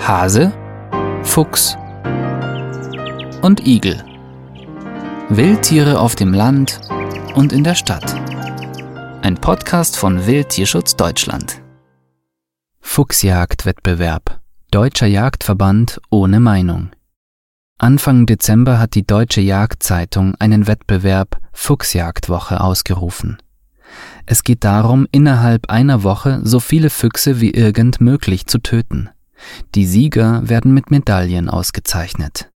Hase, Fuchs und Igel. Wildtiere auf dem Land und in der Stadt. Ein Podcast von Wildtierschutz Deutschland. Fuchsjagdwettbewerb. Deutscher Jagdverband ohne Meinung. Anfang Dezember hat die Deutsche Jagdzeitung einen Wettbewerb Fuchsjagdwoche ausgerufen. Es geht darum, innerhalb einer Woche so viele Füchse wie irgend möglich zu töten. Die Sieger werden mit Medaillen ausgezeichnet.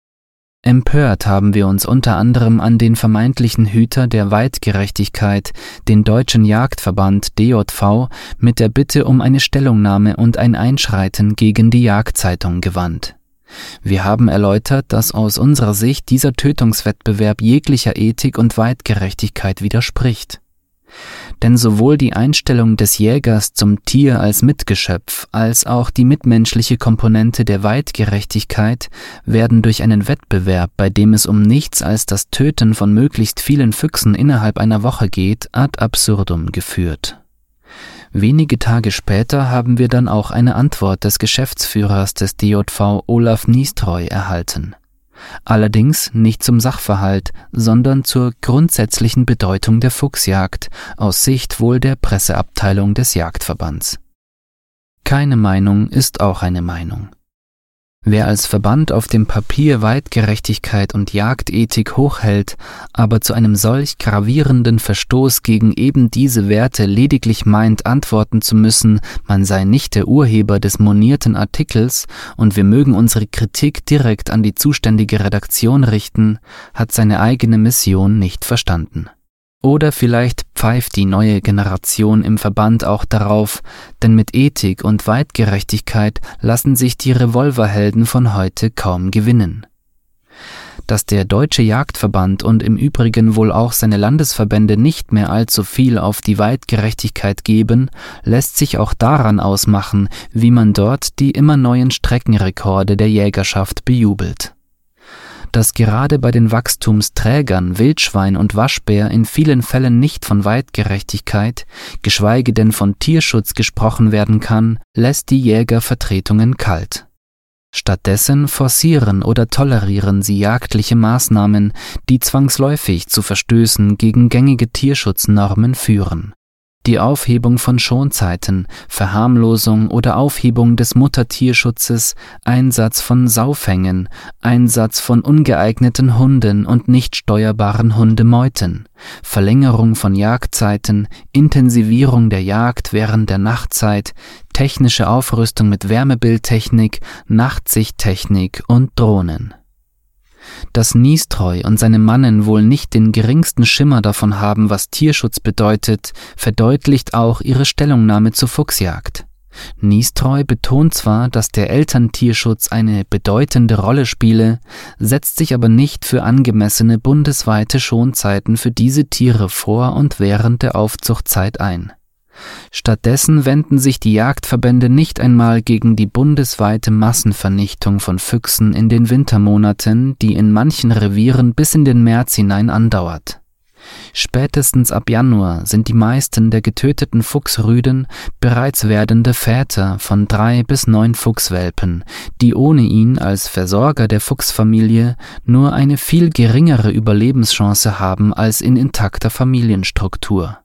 Empört haben wir uns unter anderem an den vermeintlichen Hüter der Weitgerechtigkeit, den Deutschen Jagdverband DJV, mit der Bitte um eine Stellungnahme und ein Einschreiten gegen die Jagdzeitung gewandt. Wir haben erläutert, dass aus unserer Sicht dieser Tötungswettbewerb jeglicher Ethik und Weitgerechtigkeit widerspricht. Denn sowohl die Einstellung des Jägers zum Tier als Mitgeschöpf als auch die mitmenschliche Komponente der Weitgerechtigkeit werden durch einen Wettbewerb, bei dem es um nichts als das Töten von möglichst vielen Füchsen innerhalb einer Woche geht, ad absurdum geführt. Wenige Tage später haben wir dann auch eine Antwort des Geschäftsführers des DJV Olaf Niestreu erhalten. Allerdings nicht zum Sachverhalt, sondern zur grundsätzlichen Bedeutung der Fuchsjagd aus Sicht wohl der Presseabteilung des Jagdverbands. Keine Meinung ist auch eine Meinung. Wer als Verband auf dem Papier Weitgerechtigkeit und Jagdethik hochhält, aber zu einem solch gravierenden Verstoß gegen eben diese Werte lediglich meint, antworten zu müssen, man sei nicht der Urheber des monierten Artikels und wir mögen unsere Kritik direkt an die zuständige Redaktion richten, hat seine eigene Mission nicht verstanden. Oder vielleicht pfeift die neue Generation im Verband auch darauf, denn mit Ethik und Weitgerechtigkeit lassen sich die Revolverhelden von heute kaum gewinnen. Dass der Deutsche Jagdverband und im Übrigen wohl auch seine Landesverbände nicht mehr allzu viel auf die Weitgerechtigkeit geben, lässt sich auch daran ausmachen, wie man dort die immer neuen Streckenrekorde der Jägerschaft bejubelt dass gerade bei den Wachstumsträgern Wildschwein und Waschbär in vielen Fällen nicht von Weitgerechtigkeit, geschweige denn von Tierschutz gesprochen werden kann, lässt die Jägervertretungen kalt. Stattdessen forcieren oder tolerieren sie jagdliche Maßnahmen, die zwangsläufig zu Verstößen gegen gängige Tierschutznormen führen die Aufhebung von Schonzeiten, Verharmlosung oder Aufhebung des Muttertierschutzes, Einsatz von Saufängen, Einsatz von ungeeigneten Hunden und nicht steuerbaren Hundemeuten, Verlängerung von Jagdzeiten, Intensivierung der Jagd während der Nachtzeit, technische Aufrüstung mit Wärmebildtechnik, Nachtsichttechnik und Drohnen dass Niestreu und seine Mannen wohl nicht den geringsten Schimmer davon haben, was Tierschutz bedeutet, verdeutlicht auch ihre Stellungnahme zur Fuchsjagd. Niestreu betont zwar, dass der Elterntierschutz eine bedeutende Rolle spiele, setzt sich aber nicht für angemessene bundesweite Schonzeiten für diese Tiere vor und während der Aufzuchtzeit ein. Stattdessen wenden sich die Jagdverbände nicht einmal gegen die bundesweite Massenvernichtung von Füchsen in den Wintermonaten, die in manchen Revieren bis in den März hinein andauert. Spätestens ab Januar sind die meisten der getöteten Fuchsrüden bereits werdende Väter von drei bis neun Fuchswelpen, die ohne ihn als Versorger der Fuchsfamilie nur eine viel geringere Überlebenschance haben als in intakter Familienstruktur.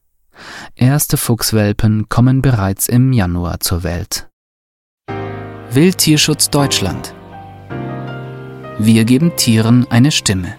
Erste Fuchswelpen kommen bereits im Januar zur Welt. Wildtierschutz Deutschland. Wir geben Tieren eine Stimme.